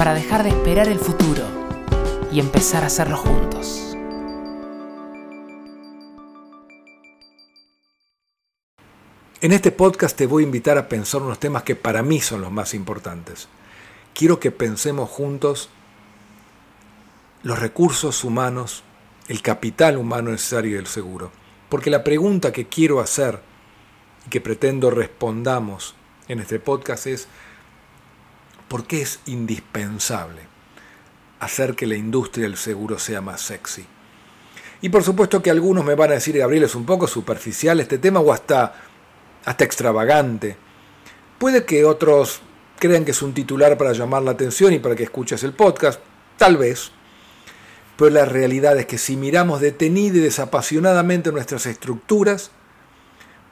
para dejar de esperar el futuro y empezar a hacerlo juntos. En este podcast te voy a invitar a pensar unos temas que para mí son los más importantes. Quiero que pensemos juntos los recursos humanos, el capital humano necesario del seguro. Porque la pregunta que quiero hacer y que pretendo respondamos en este podcast es, ¿Por qué es indispensable hacer que la industria del seguro sea más sexy. Y por supuesto que algunos me van a decir, Gabriel, es un poco superficial este tema o hasta, hasta extravagante. Puede que otros crean que es un titular para llamar la atención y para que escuches el podcast, tal vez. Pero la realidad es que si miramos detenida y desapasionadamente nuestras estructuras,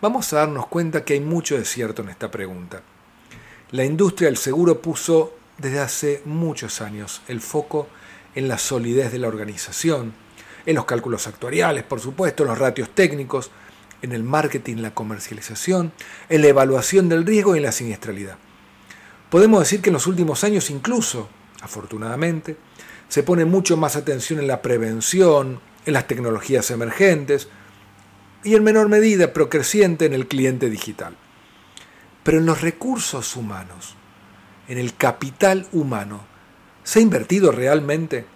vamos a darnos cuenta que hay mucho de cierto en esta pregunta. La industria del seguro puso desde hace muchos años el foco en la solidez de la organización, en los cálculos actuariales, por supuesto, en los ratios técnicos, en el marketing, la comercialización, en la evaluación del riesgo y en la siniestralidad. Podemos decir que en los últimos años incluso, afortunadamente, se pone mucho más atención en la prevención, en las tecnologías emergentes y en menor medida, pero creciente, en el cliente digital. Pero en los recursos humanos, en el capital humano, ¿se ha invertido realmente?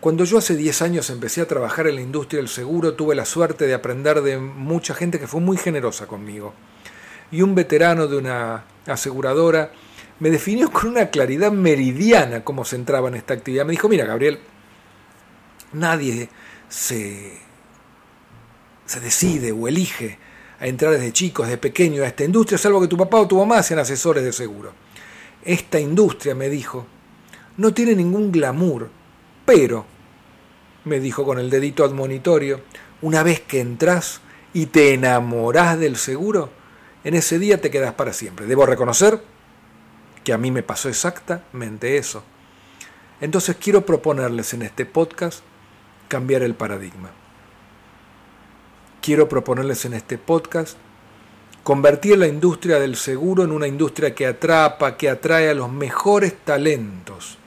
Cuando yo hace 10 años empecé a trabajar en la industria del seguro, tuve la suerte de aprender de mucha gente que fue muy generosa conmigo. Y un veterano de una aseguradora me definió con una claridad meridiana cómo se entraba en esta actividad. Me dijo, mira, Gabriel, nadie se, se decide o elige a entrar desde chicos, desde pequeño a esta industria, salvo que tu papá o tu mamá sean asesores de seguro. Esta industria, me dijo, no tiene ningún glamour, pero, me dijo con el dedito admonitorio, una vez que entras y te enamorás del seguro, en ese día te quedas para siempre. Debo reconocer que a mí me pasó exactamente eso. Entonces quiero proponerles en este podcast cambiar el paradigma quiero proponerles en este podcast convertir la industria del seguro en una industria que atrapa, que atrae a los mejores talentos.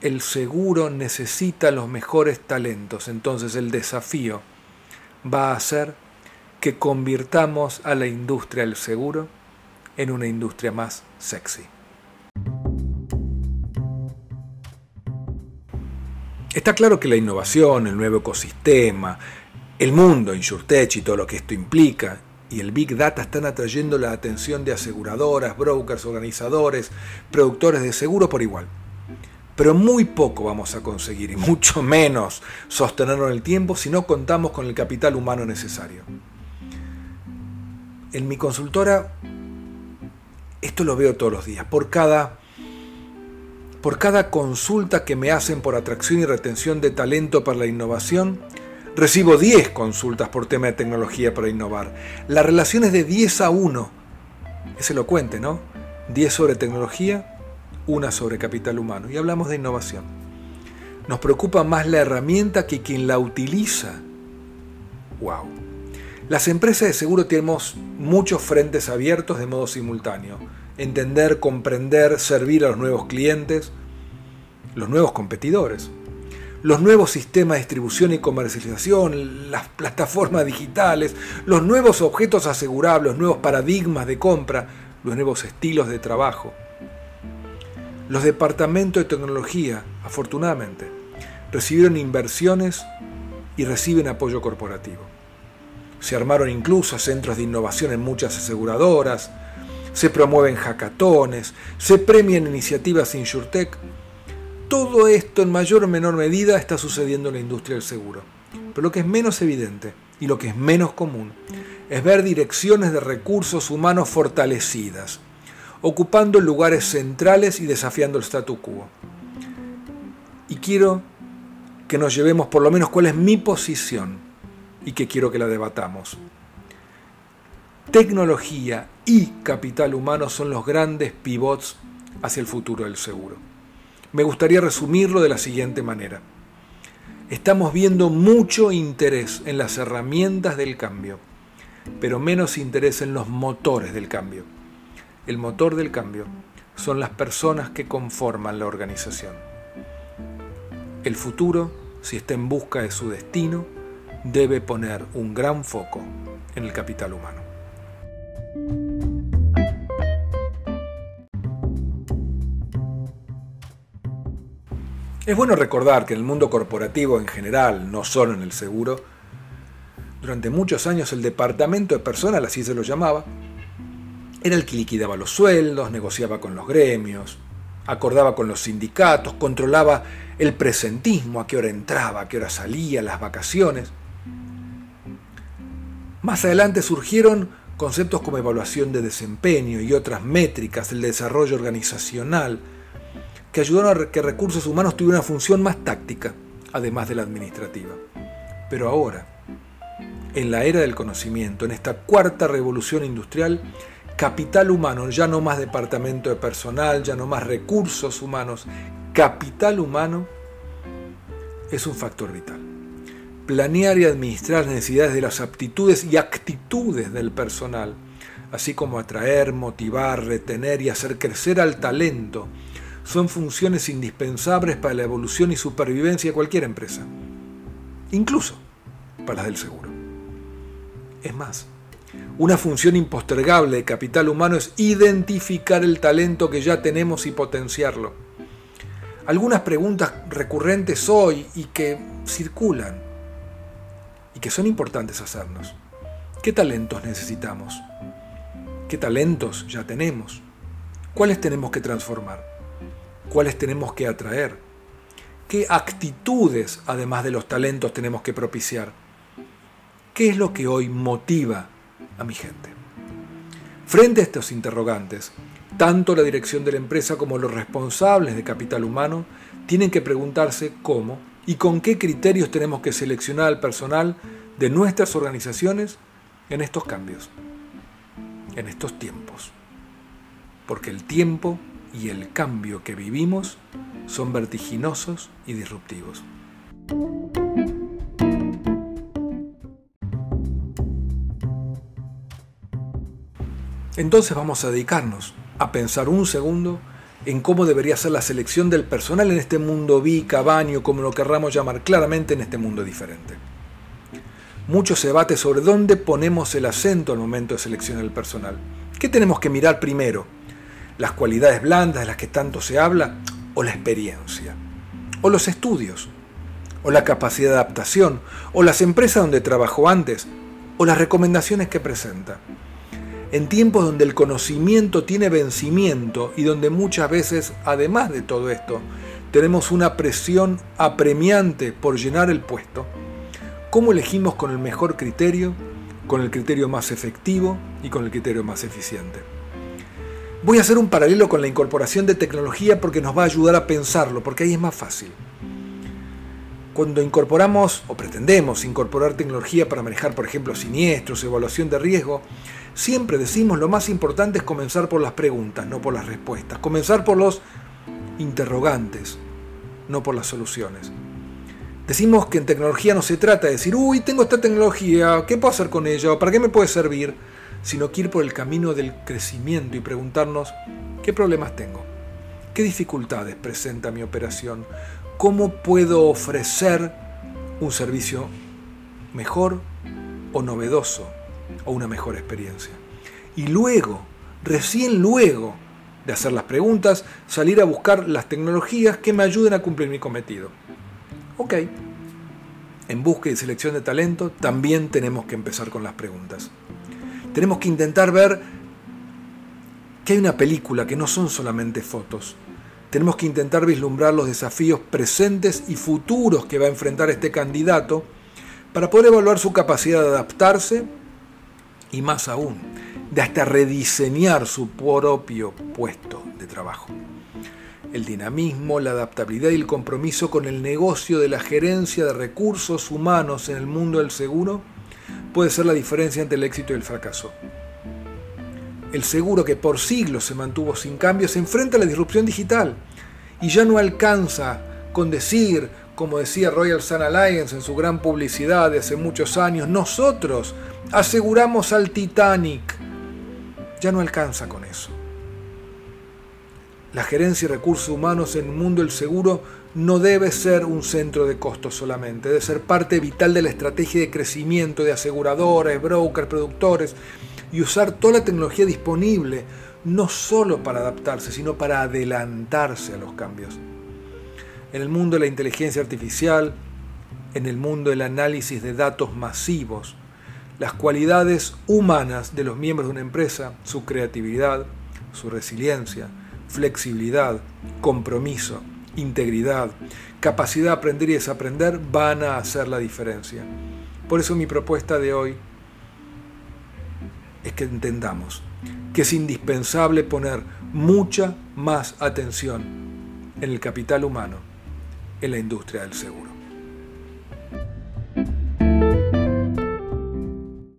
El seguro necesita los mejores talentos, entonces el desafío va a ser que convirtamos a la industria del seguro en una industria más sexy. Está claro que la innovación, el nuevo ecosistema, el mundo, InsurTech y todo lo que esto implica, y el Big Data están atrayendo la atención de aseguradoras, brokers, organizadores, productores de seguro por igual. Pero muy poco vamos a conseguir, y mucho menos sostenerlo en el tiempo, si no contamos con el capital humano necesario. En mi consultora, esto lo veo todos los días. Por cada, por cada consulta que me hacen por atracción y retención de talento para la innovación, Recibo 10 consultas por tema de tecnología para innovar. La relación es de 10 a 1. Es elocuente, ¿no? 10 sobre tecnología, una sobre capital humano. Y hablamos de innovación. Nos preocupa más la herramienta que quien la utiliza. ¡Wow! Las empresas de seguro tenemos muchos frentes abiertos de modo simultáneo. Entender, comprender, servir a los nuevos clientes, los nuevos competidores los nuevos sistemas de distribución y comercialización, las plataformas digitales, los nuevos objetos asegurables, los nuevos paradigmas de compra, los nuevos estilos de trabajo. Los departamentos de tecnología, afortunadamente, recibieron inversiones y reciben apoyo corporativo. Se armaron incluso centros de innovación en muchas aseguradoras, se promueven hackatones, se premian iniciativas InsurTech todo esto en mayor o menor medida está sucediendo en la industria del seguro. Pero lo que es menos evidente y lo que es menos común es ver direcciones de recursos humanos fortalecidas, ocupando lugares centrales y desafiando el statu quo. Y quiero que nos llevemos por lo menos cuál es mi posición y que quiero que la debatamos. Tecnología y capital humano son los grandes pivots hacia el futuro del seguro. Me gustaría resumirlo de la siguiente manera. Estamos viendo mucho interés en las herramientas del cambio, pero menos interés en los motores del cambio. El motor del cambio son las personas que conforman la organización. El futuro, si está en busca de su destino, debe poner un gran foco en el capital humano. Es bueno recordar que en el mundo corporativo en general, no solo en el seguro, durante muchos años el departamento de personal, así se lo llamaba, era el que liquidaba los sueldos, negociaba con los gremios, acordaba con los sindicatos, controlaba el presentismo, a qué hora entraba, a qué hora salía, las vacaciones. Más adelante surgieron conceptos como evaluación de desempeño y otras métricas del desarrollo organizacional, que ayudaron a que recursos humanos tuvieran una función más táctica, además de la administrativa. Pero ahora, en la era del conocimiento, en esta cuarta revolución industrial, capital humano, ya no más departamento de personal, ya no más recursos humanos, capital humano es un factor vital. Planear y administrar las necesidades de las aptitudes y actitudes del personal, así como atraer, motivar, retener y hacer crecer al talento, son funciones indispensables para la evolución y supervivencia de cualquier empresa, incluso para las del seguro. Es más, una función impostergable de capital humano es identificar el talento que ya tenemos y potenciarlo. Algunas preguntas recurrentes hoy y que circulan y que son importantes hacernos. ¿Qué talentos necesitamos? ¿Qué talentos ya tenemos? ¿Cuáles tenemos que transformar? Cuáles tenemos que atraer, qué actitudes, además de los talentos, tenemos que propiciar, qué es lo que hoy motiva a mi gente. Frente a estos interrogantes, tanto la dirección de la empresa como los responsables de capital humano tienen que preguntarse cómo y con qué criterios tenemos que seleccionar al personal de nuestras organizaciones en estos cambios, en estos tiempos. Porque el tiempo y el cambio que vivimos son vertiginosos y disruptivos. Entonces vamos a dedicarnos a pensar un segundo en cómo debería ser la selección del personal en este mundo bica, baño, como lo querramos llamar claramente en este mundo diferente. Mucho se debate sobre dónde ponemos el acento al momento de seleccionar el personal. ¿Qué tenemos que mirar primero? Las cualidades blandas de las que tanto se habla, o la experiencia, o los estudios, o la capacidad de adaptación, o las empresas donde trabajó antes, o las recomendaciones que presenta. En tiempos donde el conocimiento tiene vencimiento y donde muchas veces, además de todo esto, tenemos una presión apremiante por llenar el puesto, ¿cómo elegimos con el mejor criterio, con el criterio más efectivo y con el criterio más eficiente? Voy a hacer un paralelo con la incorporación de tecnología porque nos va a ayudar a pensarlo, porque ahí es más fácil. Cuando incorporamos o pretendemos incorporar tecnología para manejar, por ejemplo, siniestros, evaluación de riesgo, siempre decimos lo más importante es comenzar por las preguntas, no por las respuestas. Comenzar por los interrogantes, no por las soluciones. Decimos que en tecnología no se trata de decir, uy, tengo esta tecnología, ¿qué puedo hacer con ella? ¿Para qué me puede servir? Sino que ir por el camino del crecimiento y preguntarnos qué problemas tengo, qué dificultades presenta mi operación, cómo puedo ofrecer un servicio mejor o novedoso o una mejor experiencia. Y luego, recién luego de hacer las preguntas, salir a buscar las tecnologías que me ayuden a cumplir mi cometido. Ok, en búsqueda y selección de talento también tenemos que empezar con las preguntas. Tenemos que intentar ver que hay una película, que no son solamente fotos. Tenemos que intentar vislumbrar los desafíos presentes y futuros que va a enfrentar este candidato para poder evaluar su capacidad de adaptarse y más aún, de hasta rediseñar su propio puesto de trabajo. El dinamismo, la adaptabilidad y el compromiso con el negocio de la gerencia de recursos humanos en el mundo del seguro puede ser la diferencia entre el éxito y el fracaso. El seguro que por siglos se mantuvo sin cambios se enfrenta a la disrupción digital y ya no alcanza con decir, como decía Royal Sun Alliance en su gran publicidad de hace muchos años, nosotros aseguramos al Titanic. Ya no alcanza con eso. La gerencia de recursos humanos en el mundo del seguro no debe ser un centro de costos solamente, debe ser parte vital de la estrategia de crecimiento de aseguradoras, brokers, productores y usar toda la tecnología disponible, no solo para adaptarse, sino para adelantarse a los cambios. En el mundo de la inteligencia artificial, en el mundo del análisis de datos masivos, las cualidades humanas de los miembros de una empresa, su creatividad, su resiliencia, flexibilidad, compromiso, integridad, capacidad de aprender y desaprender van a hacer la diferencia. Por eso mi propuesta de hoy es que entendamos que es indispensable poner mucha más atención en el capital humano en la industria del seguro.